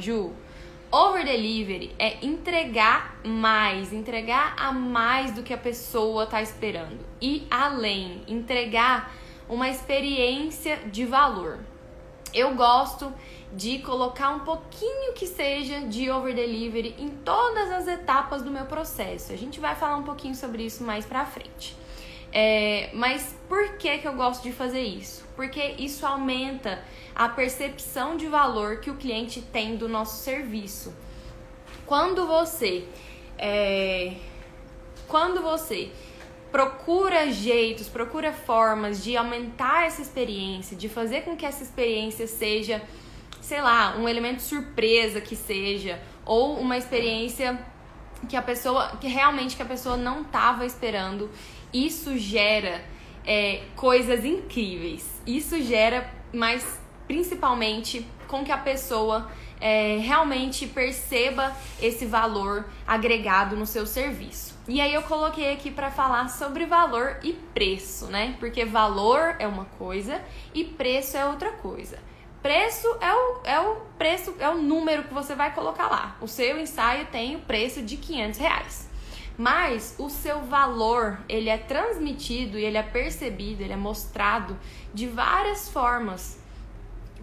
Ju? Over delivery é entregar mais, entregar a mais do que a pessoa está esperando. E além, entregar uma experiência de valor. Eu gosto de colocar um pouquinho que seja de over delivery em todas as etapas do meu processo. A gente vai falar um pouquinho sobre isso mais pra frente. É, mas por que, que eu gosto de fazer isso? Porque isso aumenta a percepção de valor que o cliente tem do nosso serviço. Quando você é, quando você procura jeitos, procura formas de aumentar essa experiência, de fazer com que essa experiência seja, sei lá, um elemento surpresa que seja, ou uma experiência que a pessoa, que realmente que a pessoa não estava esperando, isso gera é, coisas incríveis. Isso gera, mas principalmente com que a pessoa é, realmente perceba esse valor agregado no seu serviço. E aí eu coloquei aqui para falar sobre valor e preço, né? Porque valor é uma coisa e preço é outra coisa. Preço é o, é o preço, é o número que você vai colocar lá. O seu ensaio tem o preço de 500 reais. Mas o seu valor, ele é transmitido e ele é percebido, ele é mostrado de várias formas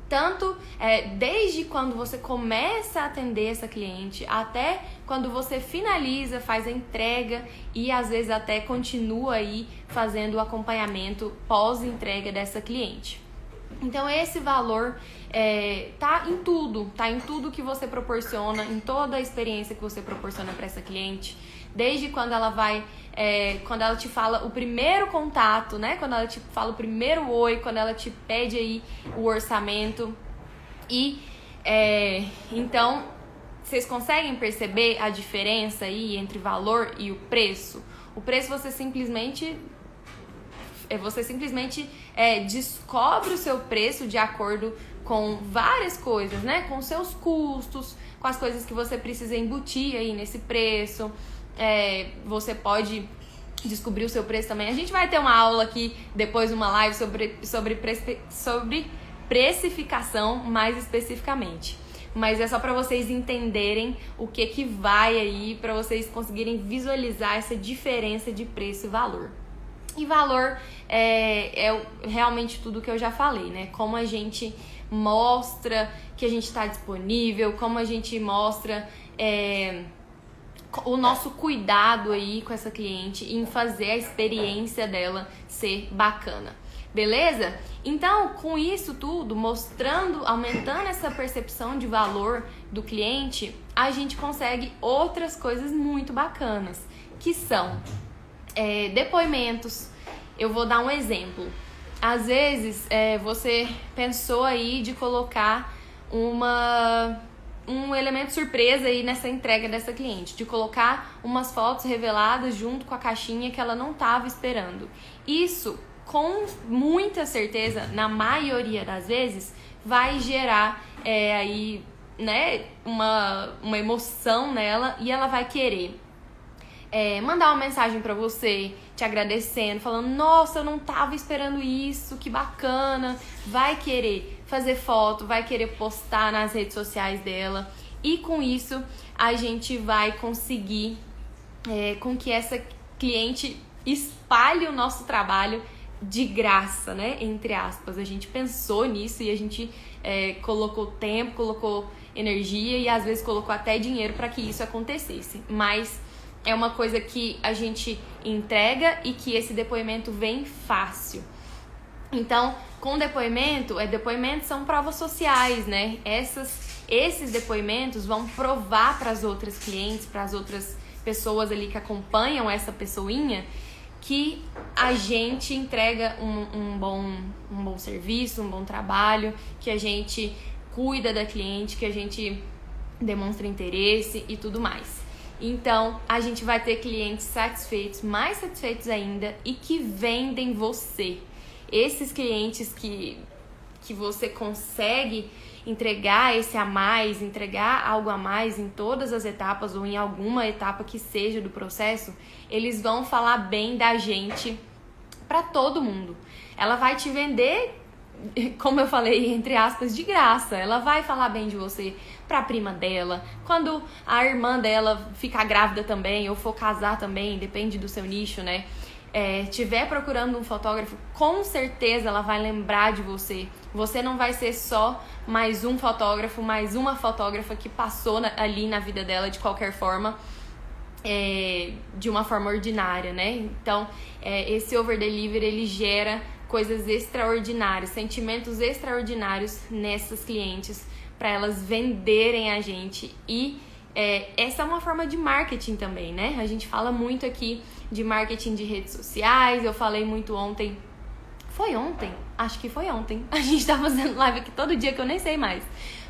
tanto é, desde quando você começa a atender essa cliente até quando você finaliza, faz a entrega e às vezes até continua aí fazendo o acompanhamento pós-entrega dessa cliente. Então esse valor é, tá em tudo, tá em tudo que você proporciona, em toda a experiência que você proporciona para essa cliente, desde quando ela vai é, quando ela te fala o primeiro contato, né? Quando ela te fala o primeiro oi, quando ela te pede aí o orçamento. E é, então, vocês conseguem perceber a diferença aí entre valor e o preço? O preço você simplesmente é, você simplesmente é, descobre o seu preço de acordo com várias coisas, né? Com seus custos, com as coisas que você precisa embutir aí nesse preço é, você pode descobrir o seu preço também. A gente vai ter uma aula aqui, depois uma live sobre, sobre, sobre precificação mais especificamente. Mas é só para vocês entenderem o que que vai aí, para vocês conseguirem visualizar essa diferença de preço e valor. E valor é, é realmente tudo que eu já falei, né? Como a gente mostra que a gente está disponível, como a gente mostra é, o nosso cuidado aí com essa cliente em fazer a experiência dela ser bacana. Beleza? Então, com isso tudo, mostrando, aumentando essa percepção de valor do cliente, a gente consegue outras coisas muito bacanas, que são é, depoimentos. Eu vou dar um exemplo. Às vezes, é, você pensou aí de colocar uma um elemento surpresa aí nessa entrega dessa cliente, de colocar umas fotos reveladas junto com a caixinha que ela não estava esperando. Isso, com muita certeza, na maioria das vezes, vai gerar é, aí, né, uma, uma emoção nela e ela vai querer é, mandar uma mensagem para você, te agradecendo, falando: Nossa, eu não tava esperando isso, que bacana. Vai querer fazer foto, vai querer postar nas redes sociais dela. E com isso, a gente vai conseguir é, com que essa cliente espalhe o nosso trabalho de graça, né? Entre aspas. A gente pensou nisso e a gente é, colocou tempo, colocou energia e às vezes colocou até dinheiro para que isso acontecesse. Mas é uma coisa que a gente entrega e que esse depoimento vem fácil. Então, com depoimento, é depoimentos são provas sociais, né? Essas, esses depoimentos vão provar para as outras clientes, para as outras pessoas ali que acompanham essa pessoinha, que a gente entrega um, um, bom, um bom serviço, um bom trabalho, que a gente cuida da cliente, que a gente demonstra interesse e tudo mais. Então, a gente vai ter clientes satisfeitos, mais satisfeitos ainda e que vendem você. Esses clientes que, que você consegue entregar esse a mais, entregar algo a mais em todas as etapas ou em alguma etapa que seja do processo, eles vão falar bem da gente para todo mundo. Ela vai te vender como eu falei, entre aspas, de graça. Ela vai falar bem de você pra prima dela, quando a irmã dela ficar grávida também, ou for casar também, depende do seu nicho, né? É, tiver procurando um fotógrafo, com certeza ela vai lembrar de você. Você não vai ser só mais um fotógrafo, mais uma fotógrafa que passou na, ali na vida dela de qualquer forma, é, de uma forma ordinária, né? Então, é, esse over delivery ele gera coisas extraordinárias, sentimentos extraordinários nessas clientes para elas venderem a gente e é, essa é uma forma de marketing também, né? A gente fala muito aqui de marketing de redes sociais, eu falei muito ontem. Foi ontem? Acho que foi ontem. A gente tá fazendo live aqui todo dia que eu nem sei mais.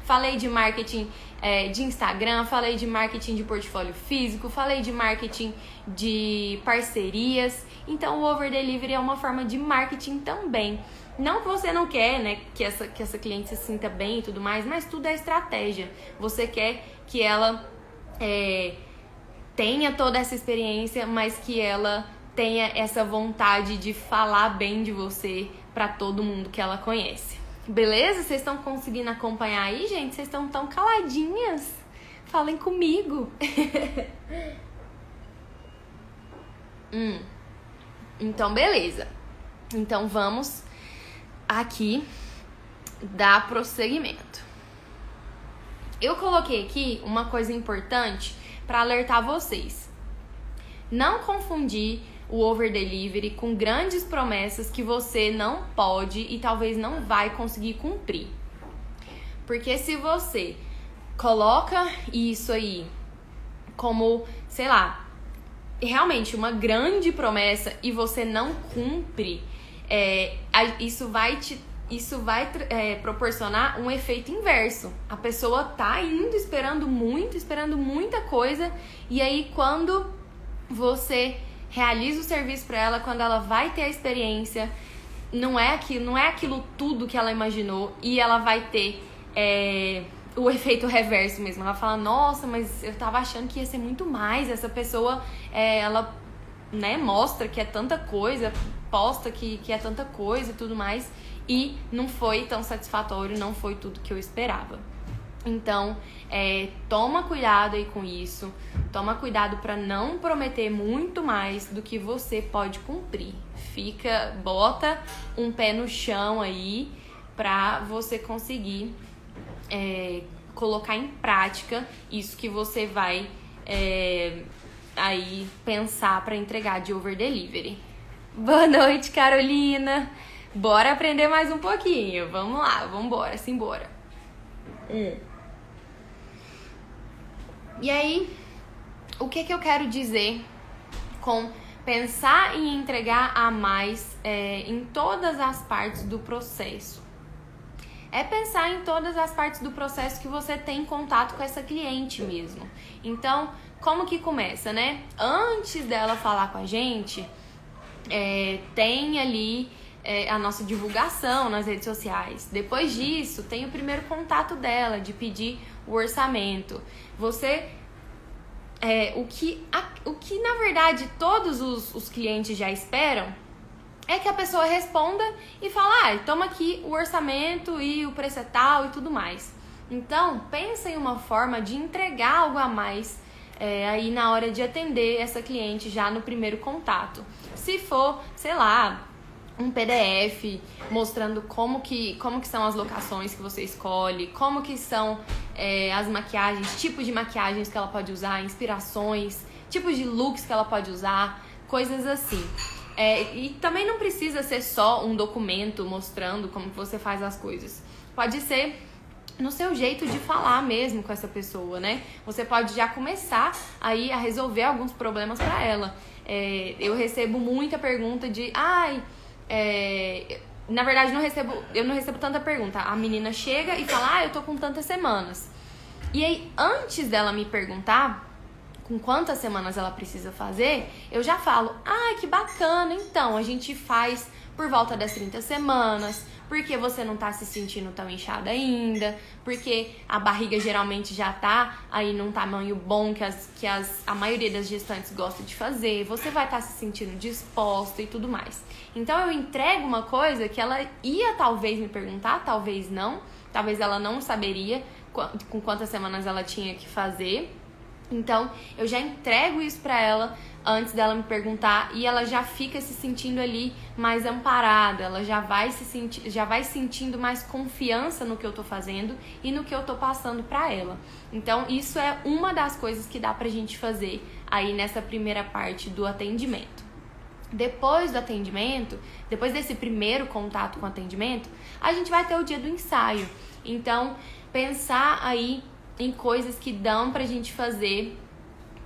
Falei de marketing é, de Instagram, falei de marketing de portfólio físico, falei de marketing de parcerias. Então, o over delivery é uma forma de marketing também. Não que você não quer, né, que essa, que essa cliente se sinta bem e tudo mais, mas tudo é estratégia. Você quer que ela é, tenha toda essa experiência, mas que ela tenha essa vontade de falar bem de você para todo mundo que ela conhece. Beleza? Vocês estão conseguindo acompanhar aí, gente? Vocês estão tão caladinhas? Falem comigo. hum. Então, beleza. Então, vamos aqui dar prosseguimento. Eu coloquei aqui uma coisa importante para alertar vocês. Não confundir o over delivery com grandes promessas que você não pode e talvez não vai conseguir cumprir. Porque se você coloca isso aí como, sei lá, realmente uma grande promessa e você não cumpre, é, isso vai te isso vai é, proporcionar um efeito inverso. A pessoa tá indo esperando muito, esperando muita coisa, e aí quando você realiza o serviço para ela, quando ela vai ter a experiência, não é aquilo, não é aquilo tudo que ela imaginou, e ela vai ter é, o efeito reverso mesmo. Ela fala, nossa, mas eu tava achando que ia ser muito mais. Essa pessoa, é, ela né, mostra que é tanta coisa, posta que, que é tanta coisa e tudo mais e não foi tão satisfatório, não foi tudo que eu esperava. Então, é, toma cuidado aí com isso, toma cuidado para não prometer muito mais do que você pode cumprir. Fica, bota um pé no chão aí para você conseguir é, colocar em prática isso que você vai é, aí pensar para entregar de over delivery. Boa noite, Carolina. Bora aprender mais um pouquinho. Vamos lá, vamos embora, simbora. Hum. E aí, o que que eu quero dizer com pensar em entregar a mais é, em todas as partes do processo? É pensar em todas as partes do processo que você tem contato com essa cliente mesmo. Então, como que começa, né? Antes dela falar com a gente, é, tem ali é, a nossa divulgação nas redes sociais. Depois disso, tem o primeiro contato dela, de pedir o orçamento. Você. É, o, que, a, o que na verdade todos os, os clientes já esperam é que a pessoa responda e fala: ah, toma aqui o orçamento e o preço é tal e tudo mais. Então, pensa em uma forma de entregar algo a mais é, aí na hora de atender essa cliente já no primeiro contato. Se for, sei lá, um PDF mostrando como que, como que são as locações que você escolhe, como que são é, as maquiagens, tipos de maquiagens que ela pode usar, inspirações, tipos de looks que ela pode usar, coisas assim. É, e também não precisa ser só um documento mostrando como você faz as coisas. Pode ser no seu jeito de falar mesmo com essa pessoa, né? Você pode já começar aí a resolver alguns problemas para ela. É, eu recebo muita pergunta de, ai, é, na verdade, não recebo, eu não recebo tanta pergunta. A menina chega e fala, ah, eu tô com tantas semanas. E aí, antes dela me perguntar com quantas semanas ela precisa fazer, eu já falo, ah, que bacana, então, a gente faz por volta das 30 semanas, porque você não tá se sentindo tão inchada ainda, porque a barriga geralmente já tá aí num tamanho bom que, as, que as, a maioria das gestantes gosta de fazer, você vai estar tá se sentindo disposta e tudo mais. Então eu entrego uma coisa que ela ia talvez me perguntar, talvez não, talvez ela não saberia com quantas semanas ela tinha que fazer. Então, eu já entrego isso para ela antes dela me perguntar e ela já fica se sentindo ali mais amparada, ela já vai se sentir, já vai sentindo mais confiança no que eu tô fazendo e no que eu tô passando para ela. Então, isso é uma das coisas que dá pra gente fazer aí nessa primeira parte do atendimento. Depois do atendimento, depois desse primeiro contato com o atendimento, a gente vai ter o dia do ensaio. Então, pensar aí em coisas que dão pra gente fazer,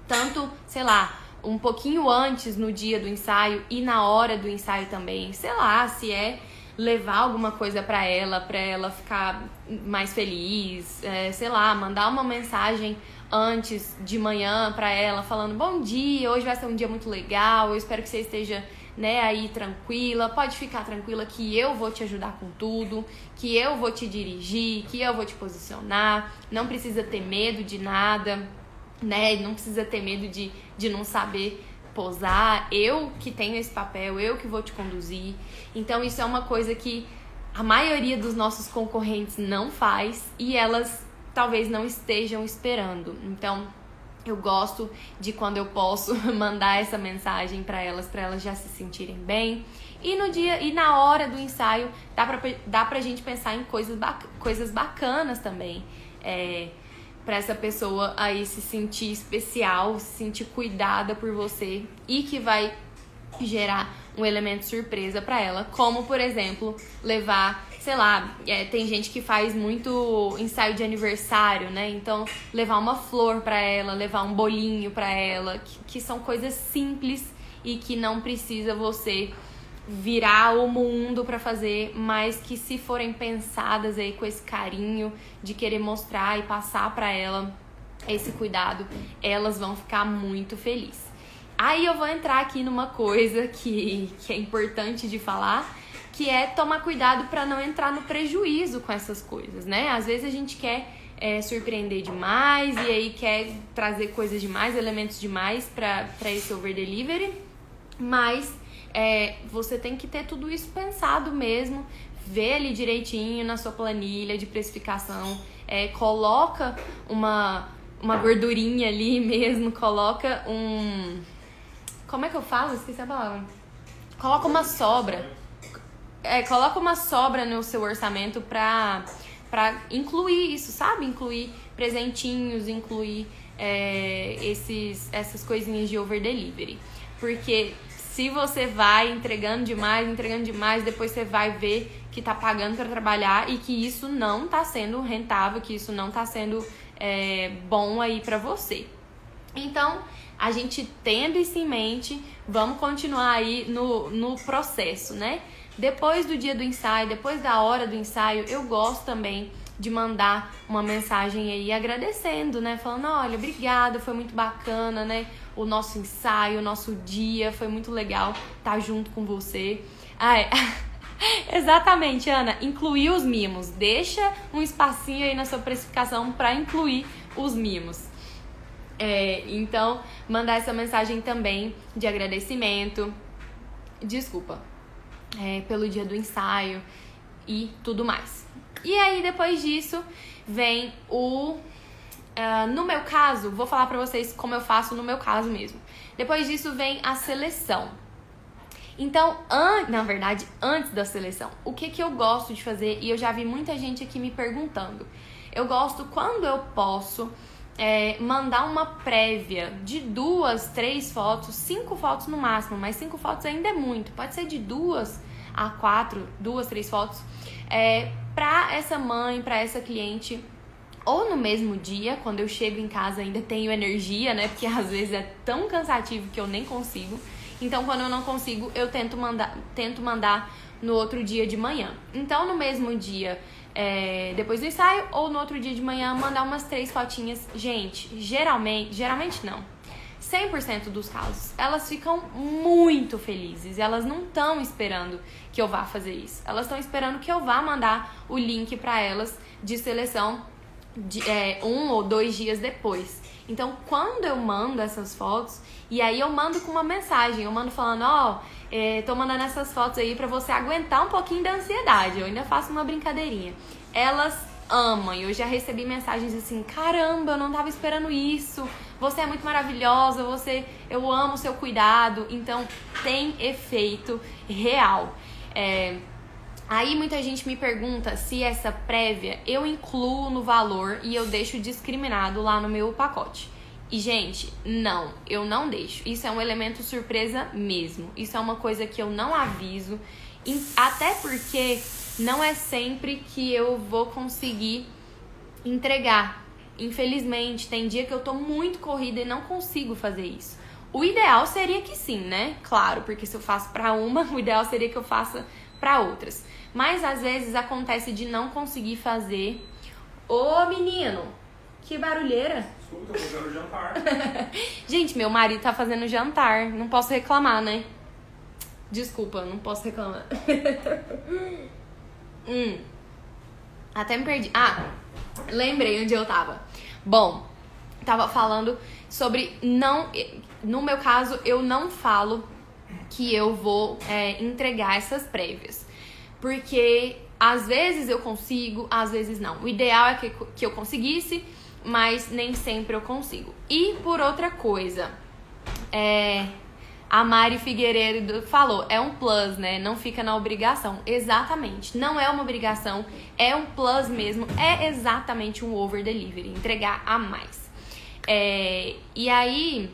tanto, sei lá, um pouquinho antes no dia do ensaio e na hora do ensaio também. Sei lá, se é levar alguma coisa para ela, para ela ficar mais feliz, é, sei lá, mandar uma mensagem antes de manhã para ela falando bom dia, hoje vai ser um dia muito legal, eu espero que você esteja né, aí tranquila, pode ficar tranquila que eu vou te ajudar com tudo, que eu vou te dirigir, que eu vou te posicionar, não precisa ter medo de nada né? Não precisa ter medo de, de não saber posar. Eu que tenho esse papel, eu que vou te conduzir. Então, isso é uma coisa que a maioria dos nossos concorrentes não faz e elas talvez não estejam esperando. Então, eu gosto de quando eu posso mandar essa mensagem para elas, para elas já se sentirem bem. E no dia e na hora do ensaio, dá pra, dá pra gente pensar em coisas, bac coisas bacanas também. É, para essa pessoa aí se sentir especial, se sentir cuidada por você e que vai gerar um elemento surpresa para ela, como por exemplo levar, sei lá, é, tem gente que faz muito ensaio de aniversário, né? Então levar uma flor para ela, levar um bolinho para ela, que, que são coisas simples e que não precisa você virar o mundo para fazer, mas que se forem pensadas aí com esse carinho de querer mostrar e passar para ela esse cuidado, elas vão ficar muito felizes. Aí eu vou entrar aqui numa coisa que, que é importante de falar, que é tomar cuidado para não entrar no prejuízo com essas coisas, né? Às vezes a gente quer é, surpreender demais e aí quer trazer coisas demais, elementos demais para esse over delivery, mas é, você tem que ter tudo isso pensado mesmo, ver ali direitinho na sua planilha de precificação, é, coloca uma, uma gordurinha ali mesmo, coloca um. Como é que eu falo? Esqueci a palavra. Coloca uma sobra. É, coloca uma sobra no seu orçamento pra, pra incluir isso, sabe? Incluir presentinhos, incluir é, esses, essas coisinhas de over delivery. Porque se você vai entregando demais, entregando demais, depois você vai ver que tá pagando para trabalhar e que isso não tá sendo rentável, que isso não tá sendo é, bom aí para você. Então, a gente tendo isso em mente, vamos continuar aí no, no processo, né? Depois do dia do ensaio, depois da hora do ensaio, eu gosto também de mandar uma mensagem aí agradecendo, né? Falando, olha, obrigada, foi muito bacana, né? O nosso ensaio, o nosso dia, foi muito legal estar tá junto com você. Ah, é. Exatamente, Ana. Incluir os mimos. Deixa um espacinho aí na sua precificação para incluir os mimos. É, então, mandar essa mensagem também de agradecimento. Desculpa. É, pelo dia do ensaio e tudo mais. E aí, depois disso, vem o. Uh, no meu caso, vou falar pra vocês como eu faço no meu caso mesmo. Depois disso, vem a seleção. Então, na verdade, antes da seleção, o que, que eu gosto de fazer, e eu já vi muita gente aqui me perguntando. Eu gosto, quando eu posso, é, mandar uma prévia de duas, três fotos, cinco fotos no máximo, mas cinco fotos ainda é muito. Pode ser de duas a quatro, duas, três fotos, é, para essa mãe, para essa cliente ou no mesmo dia, quando eu chego em casa ainda tenho energia, né? Porque às vezes é tão cansativo que eu nem consigo. Então, quando eu não consigo, eu tento mandar, tento mandar no outro dia de manhã. Então, no mesmo dia, é, depois do ensaio, ou no outro dia de manhã, mandar umas três fotinhas. Gente, geralmente, geralmente não. 100% dos casos, elas ficam muito felizes. Elas não estão esperando que eu vá fazer isso. Elas estão esperando que eu vá mandar o link para elas de seleção de, é, um ou dois dias depois. Então, quando eu mando essas fotos, e aí eu mando com uma mensagem, eu mando falando, ó, oh, tô mandando essas fotos aí para você aguentar um pouquinho da ansiedade. Eu ainda faço uma brincadeirinha. Elas ama. E eu já recebi mensagens assim: caramba, eu não tava esperando isso. Você é muito maravilhosa, você, eu amo o seu cuidado. Então tem efeito real. É, Aí muita gente me pergunta se essa prévia eu incluo no valor e eu deixo discriminado lá no meu pacote. E, gente, não, eu não deixo. Isso é um elemento surpresa mesmo. Isso é uma coisa que eu não aviso. Até porque não é sempre que eu vou conseguir entregar. Infelizmente, tem dia que eu tô muito corrida e não consigo fazer isso. O ideal seria que sim, né? Claro, porque se eu faço para uma, o ideal seria que eu faça para outras. Mas às vezes acontece de não conseguir fazer. Ô menino, que barulheira! Desculpa, tô fazendo jantar. Gente, meu marido tá fazendo jantar. Não posso reclamar, né? Desculpa, não posso reclamar. hum. Até me perdi. Ah, lembrei onde eu tava. Bom, tava falando sobre não. No meu caso, eu não falo que eu vou é, entregar essas prévias. Porque às vezes eu consigo, às vezes não. O ideal é que, que eu conseguisse, mas nem sempre eu consigo. E por outra coisa, é, a Mari Figueiredo falou, é um plus, né? Não fica na obrigação. Exatamente. Não é uma obrigação, é um plus mesmo. É exatamente um over delivery, entregar a mais. É, e aí,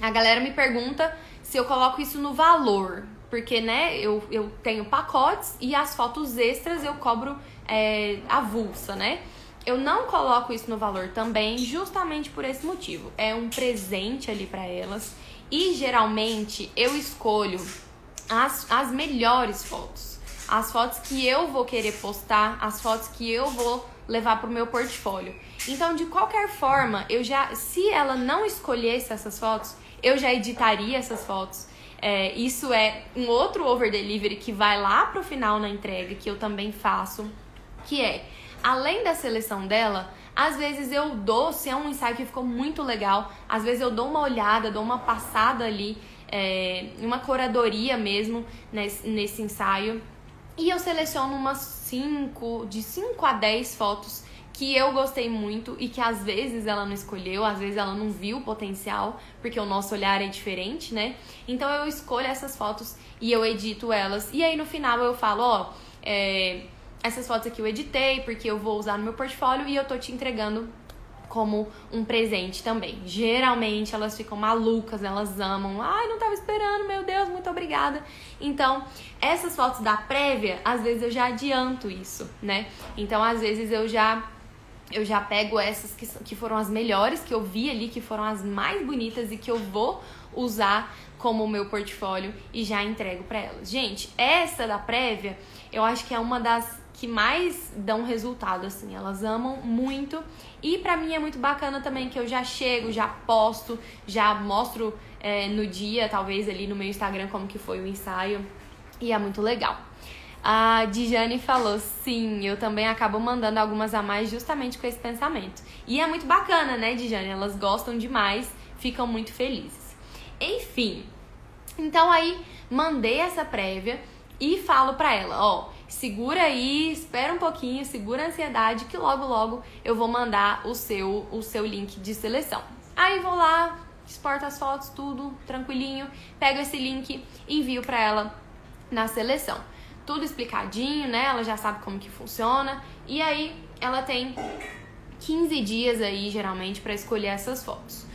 a galera me pergunta se eu coloco isso no valor. Porque, né, eu, eu tenho pacotes e as fotos extras eu cobro é, avulsa, né? Eu não coloco isso no valor também, justamente por esse motivo. É um presente ali para elas. E geralmente eu escolho as, as melhores fotos. As fotos que eu vou querer postar, as fotos que eu vou levar pro meu portfólio. Então, de qualquer forma, eu já, se ela não escolhesse essas fotos, eu já editaria essas fotos. É, isso é um outro over delivery que vai lá pro final na entrega, que eu também faço, que é, além da seleção dela, às vezes eu dou, se é um ensaio que ficou muito legal, às vezes eu dou uma olhada, dou uma passada ali, é, uma curadoria mesmo nesse, nesse ensaio. E eu seleciono umas 5, de 5 a 10 fotos que eu gostei muito e que às vezes ela não escolheu, às vezes ela não viu o potencial, porque o nosso olhar é diferente, né? Então eu escolho essas fotos e eu edito elas. E aí no final eu falo, ó, é, essas fotos aqui eu editei porque eu vou usar no meu portfólio e eu tô te entregando como um presente também. Geralmente elas ficam malucas, elas amam. Ai, não tava esperando, meu Deus, muito obrigada. Então, essas fotos da prévia, às vezes eu já adianto isso, né? Então, às vezes eu já eu já pego essas que, que foram as melhores que eu vi ali, que foram as mais bonitas e que eu vou usar como meu portfólio e já entrego para elas. Gente, essa da prévia, eu acho que é uma das que mais dão resultado assim. Elas amam muito e para mim é muito bacana também que eu já chego, já posto, já mostro é, no dia, talvez ali no meu Instagram como que foi o ensaio e é muito legal. A Dijane falou: sim, eu também acabo mandando algumas a mais justamente com esse pensamento. E é muito bacana, né, Dijane? Elas gostam demais, ficam muito felizes. Enfim, então aí mandei essa prévia e falo pra ela: ó, segura aí, espera um pouquinho, segura a ansiedade que logo logo eu vou mandar o seu, o seu link de seleção. Aí vou lá, exporto as fotos, tudo tranquilinho, pego esse link envio pra ela na seleção tudo explicadinho, né? Ela já sabe como que funciona. E aí ela tem 15 dias aí, geralmente, para escolher essas fotos.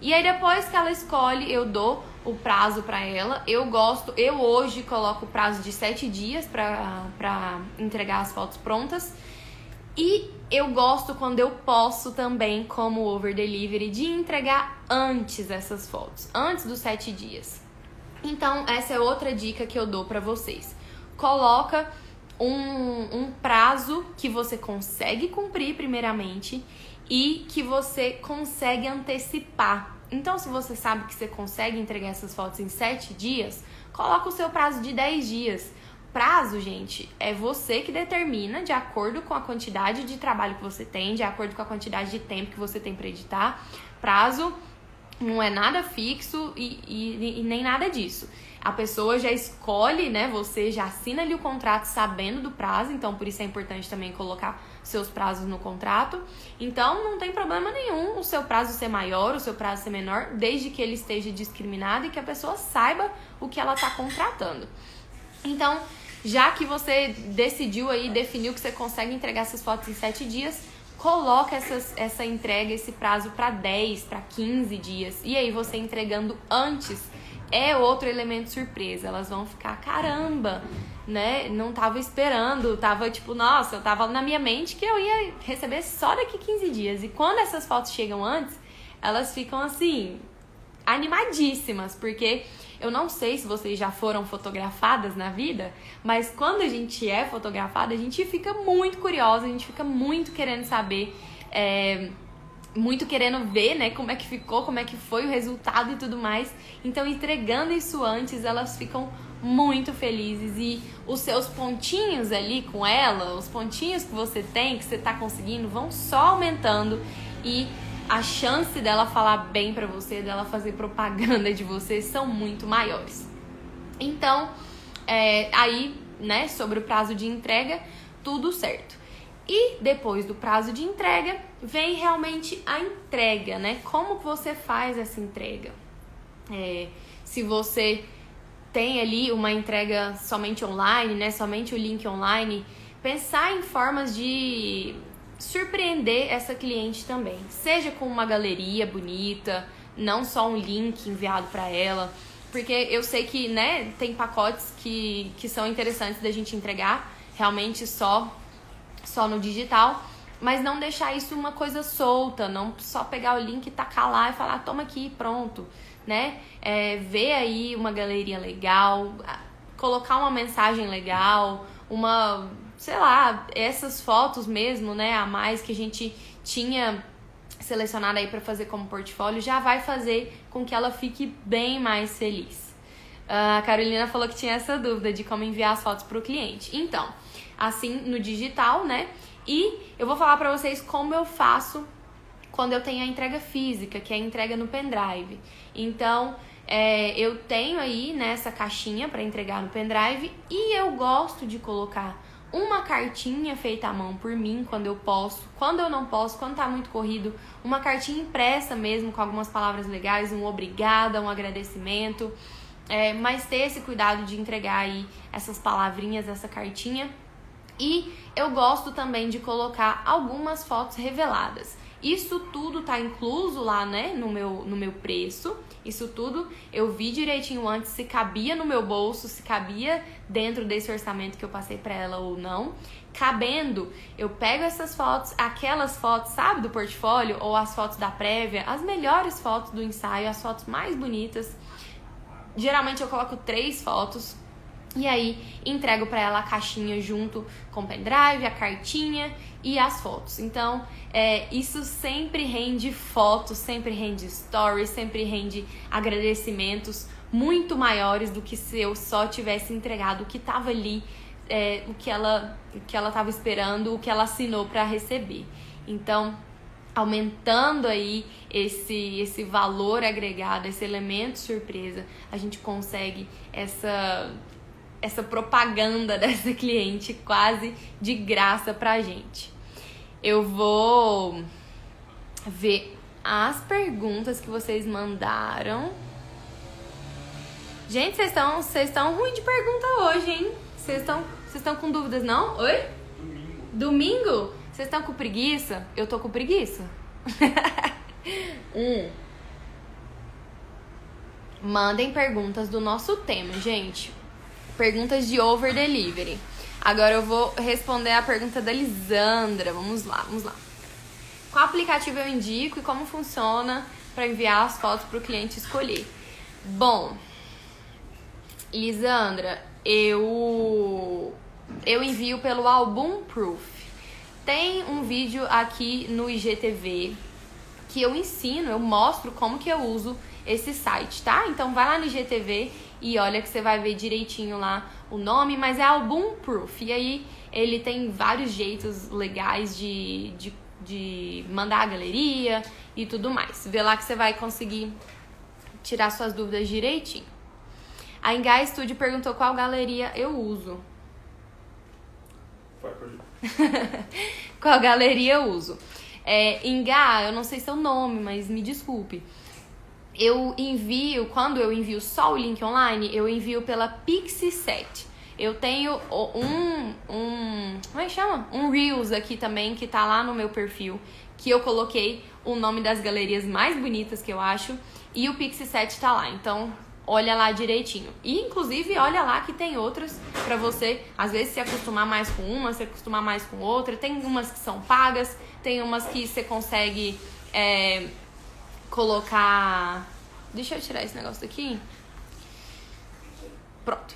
E aí depois que ela escolhe, eu dou o prazo para ela. Eu gosto, eu hoje coloco o prazo de 7 dias para entregar as fotos prontas. E eu gosto quando eu posso também, como over delivery, de entregar antes essas fotos, antes dos 7 dias. Então, essa é outra dica que eu dou para vocês coloca um, um prazo que você consegue cumprir, primeiramente, e que você consegue antecipar. Então, se você sabe que você consegue entregar essas fotos em 7 dias, coloca o seu prazo de 10 dias. Prazo, gente, é você que determina de acordo com a quantidade de trabalho que você tem, de acordo com a quantidade de tempo que você tem para editar. Prazo não é nada fixo e, e, e nem nada disso. A pessoa já escolhe, né? Você já assina ali o contrato sabendo do prazo, então por isso é importante também colocar seus prazos no contrato. Então não tem problema nenhum o seu prazo ser maior, o seu prazo ser menor, desde que ele esteja discriminado e que a pessoa saiba o que ela está contratando. Então, já que você decidiu aí, definiu que você consegue entregar essas fotos em 7 dias, coloca essas, essa entrega, esse prazo para 10, para 15 dias. E aí você entregando antes é outro elemento surpresa. Elas vão ficar, caramba, né? Não tava esperando, tava tipo, nossa, eu tava na minha mente que eu ia receber só daqui 15 dias. E quando essas fotos chegam antes, elas ficam assim, animadíssimas, porque eu não sei se vocês já foram fotografadas na vida, mas quando a gente é fotografada, a gente fica muito curiosa, a gente fica muito querendo saber. É, muito querendo ver, né, como é que ficou, como é que foi o resultado e tudo mais. Então, entregando isso antes, elas ficam muito felizes e os seus pontinhos ali com ela, os pontinhos que você tem, que você tá conseguindo, vão só aumentando e a chance dela falar bem para você, dela fazer propaganda de você são muito maiores. Então, é, aí, né, sobre o prazo de entrega, tudo certo. E depois do prazo de entrega, vem realmente a entrega, né? Como você faz essa entrega? É, se você tem ali uma entrega somente online, né? Somente o link online, pensar em formas de surpreender essa cliente também. Seja com uma galeria bonita, não só um link enviado para ela, porque eu sei que, né, tem pacotes que, que são interessantes da gente entregar realmente só só no digital, mas não deixar isso uma coisa solta, não só pegar o link e tacar lá e falar, toma aqui, pronto, né? É, ver aí uma galeria legal, colocar uma mensagem legal, uma, sei lá, essas fotos mesmo, né, a mais que a gente tinha selecionado aí para fazer como portfólio, já vai fazer com que ela fique bem mais feliz. A Carolina falou que tinha essa dúvida de como enviar as fotos para o cliente. Então, assim no digital, né? E eu vou falar para vocês como eu faço quando eu tenho a entrega física, que é a entrega no pendrive. Então, é, eu tenho aí nessa né, caixinha para entregar no pendrive e eu gosto de colocar uma cartinha feita à mão por mim quando eu posso, quando eu não posso, quando tá muito corrido, uma cartinha impressa mesmo com algumas palavras legais, um obrigada, um agradecimento, é, mas ter esse cuidado de entregar aí essas palavrinhas, essa cartinha e eu gosto também de colocar algumas fotos reveladas. Isso tudo tá incluso lá, né, no meu, no meu preço. Isso tudo eu vi direitinho antes se cabia no meu bolso, se cabia dentro desse orçamento que eu passei para ela ou não. Cabendo, eu pego essas fotos, aquelas fotos, sabe, do portfólio ou as fotos da prévia, as melhores fotos do ensaio, as fotos mais bonitas. Geralmente eu coloco três fotos e aí entrego para ela a caixinha junto com o pendrive, a cartinha e as fotos. Então, é, isso sempre rende fotos, sempre rende stories, sempre rende agradecimentos muito maiores do que se eu só tivesse entregado o que estava ali, é, o que ela o que ela estava esperando, o que ela assinou para receber. Então, aumentando aí esse esse valor agregado, esse elemento surpresa, a gente consegue essa essa propaganda dessa cliente quase de graça pra gente. Eu vou ver as perguntas que vocês mandaram. Gente, vocês estão vocês estão ruim de pergunta hoje, hein? Vocês estão vocês estão com dúvidas não? Oi? Domingo. Domingo? Vocês estão com preguiça? Eu tô com preguiça. um. Mandem perguntas do nosso tema, gente perguntas de over delivery. Agora eu vou responder a pergunta da Lisandra. Vamos lá, vamos lá. Qual aplicativo eu indico e como funciona para enviar as fotos para o cliente escolher? Bom, Lisandra, eu eu envio pelo Album Proof. Tem um vídeo aqui no IGTV que eu ensino, eu mostro como que eu uso esse site, tá? Então vai lá no IGTV e olha que você vai ver direitinho lá o nome, mas é Album Proof. E aí ele tem vários jeitos legais de, de, de mandar a galeria e tudo mais. Vê lá que você vai conseguir tirar suas dúvidas direitinho. A Engai Studio perguntou qual galeria eu uso. Vai, qual galeria eu uso. É, Engai, eu não sei seu nome, mas me desculpe. Eu envio, quando eu envio só o link online, eu envio pela Pixie7. Eu tenho um, um. Como é que chama? Um Reels aqui também, que tá lá no meu perfil, que eu coloquei o nome das galerias mais bonitas que eu acho. E o Pixie 7 tá lá. Então, olha lá direitinho. E inclusive olha lá que tem outras para você, às vezes se acostumar mais com uma, se acostumar mais com outra. Tem umas que são pagas, tem umas que você consegue é, colocar. Deixa eu tirar esse negócio daqui. Pronto.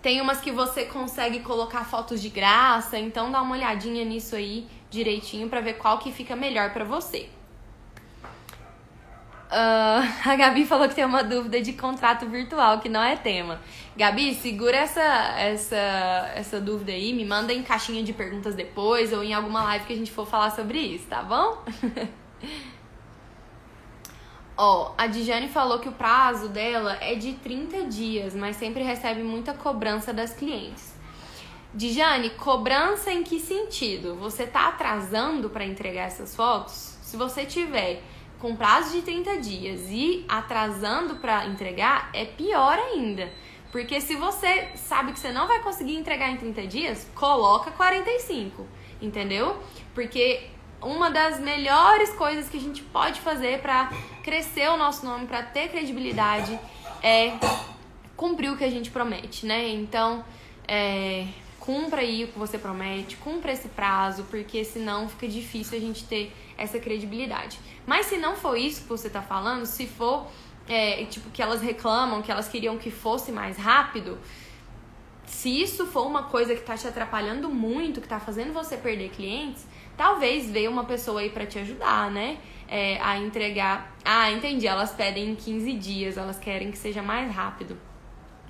Tem umas que você consegue colocar fotos de graça, então dá uma olhadinha nisso aí direitinho para ver qual que fica melhor para você. Uh, a Gabi falou que tem uma dúvida de contrato virtual, que não é tema. Gabi, segura essa, essa, essa dúvida aí, me manda em caixinha de perguntas depois ou em alguma live que a gente for falar sobre isso, tá bom? Ó, a Dijane falou que o prazo dela é de 30 dias, mas sempre recebe muita cobrança das clientes. Dijane, cobrança em que sentido? Você tá atrasando para entregar essas fotos? Se você tiver com prazo de 30 dias e atrasando para entregar, é pior ainda. Porque se você sabe que você não vai conseguir entregar em 30 dias, coloca 45, entendeu? Porque uma das melhores coisas que a gente pode fazer para crescer o nosso nome, para ter credibilidade, é cumprir o que a gente promete, né? Então, é, cumpra aí o que você promete, cumpra esse prazo, porque senão fica difícil a gente ter essa credibilidade. Mas se não for isso que você tá falando, se for é, tipo que elas reclamam, que elas queriam que fosse mais rápido, se isso for uma coisa que tá te atrapalhando muito, que tá fazendo você perder clientes, talvez veja uma pessoa aí para te ajudar, né? É, a entregar. Ah, entendi. Elas pedem em 15 dias, elas querem que seja mais rápido.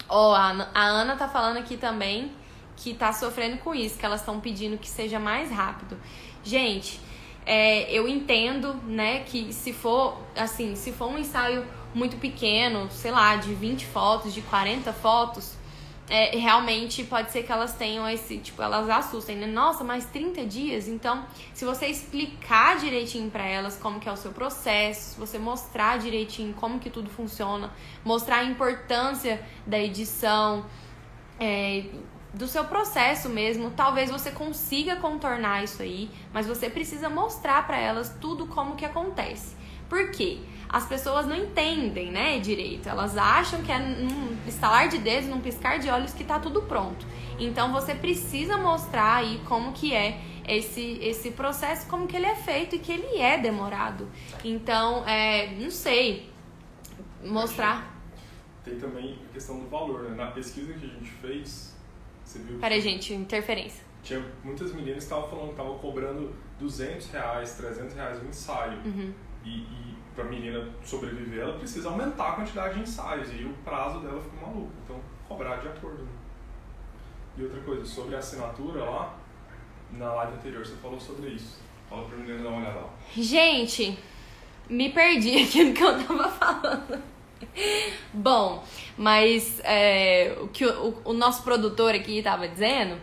Ó, oh, a, a Ana tá falando aqui também que tá sofrendo com isso, que elas estão pedindo que seja mais rápido. Gente, é, eu entendo, né, que se for, assim, se for um ensaio muito pequeno, sei lá, de 20 fotos, de 40 fotos, é, realmente pode ser que elas tenham esse, tipo, elas assustem, né? Nossa, mais 30 dias? Então, se você explicar direitinho para elas como que é o seu processo, se você mostrar direitinho como que tudo funciona, mostrar a importância da edição, é, do seu processo mesmo, talvez você consiga contornar isso aí, mas você precisa mostrar para elas tudo como que acontece. Por quê? As pessoas não entendem, né, direito. Elas acham que é num estalar de dedos, num piscar de olhos que tá tudo pronto. Então você precisa mostrar aí como que é esse, esse processo, como que ele é feito e que ele é demorado. Então, é, não sei, mostrar. Tem também a questão do valor, né? Na pesquisa que a gente fez, você viu. Peraí, gente, interferência. Tinha muitas meninas que estavam falando que estavam cobrando 200 reais, 300 reais o ensaio. Uhum. E, e para a menina sobreviver, ela precisa aumentar a quantidade de ensaios e o prazo dela fica maluco. Então, cobrar de acordo. Né? E outra coisa, sobre a assinatura lá, na live anterior você falou sobre isso. Fala pra menina dar uma olhada lá. Gente, me perdi aqui no que eu tava falando. Bom, mas é, o que o, o, nosso produtor aqui estava dizendo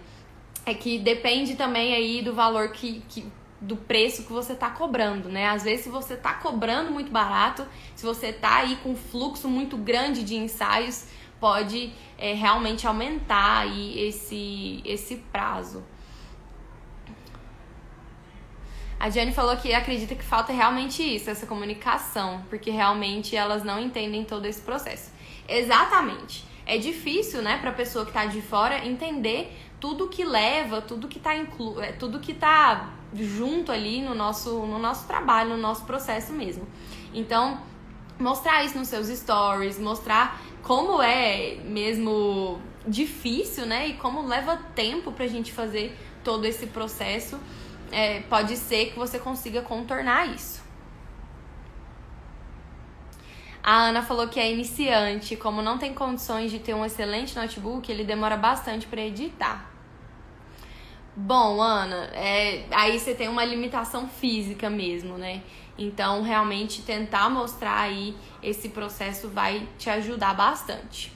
é que depende também aí do valor que, que do preço que você está cobrando, né? Às vezes, se você está cobrando muito barato, se você está aí com um fluxo muito grande de ensaios, pode é, realmente aumentar aí esse, esse prazo. A Jenny falou que acredita que falta realmente isso, essa comunicação, porque realmente elas não entendem todo esse processo. Exatamente. É difícil, né, para a pessoa que está de fora entender tudo que leva, tudo que está inclu... É, tudo que tá junto ali no nosso, no nosso trabalho, no nosso processo mesmo. Então, mostrar isso nos seus stories, mostrar como é mesmo difícil, né? E como leva tempo pra gente fazer todo esse processo. É, pode ser que você consiga contornar isso. A Ana falou que é iniciante, como não tem condições de ter um excelente notebook, ele demora bastante para editar. Bom, Ana, é, aí você tem uma limitação física mesmo, né? Então, realmente tentar mostrar aí esse processo vai te ajudar bastante.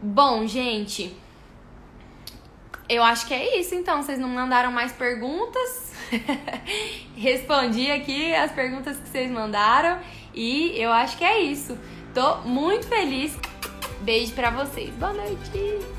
Bom, gente, eu acho que é isso então. Vocês não mandaram mais perguntas? Respondi aqui as perguntas que vocês mandaram e eu acho que é isso. Tô muito feliz. Beijo pra vocês. Boa noite.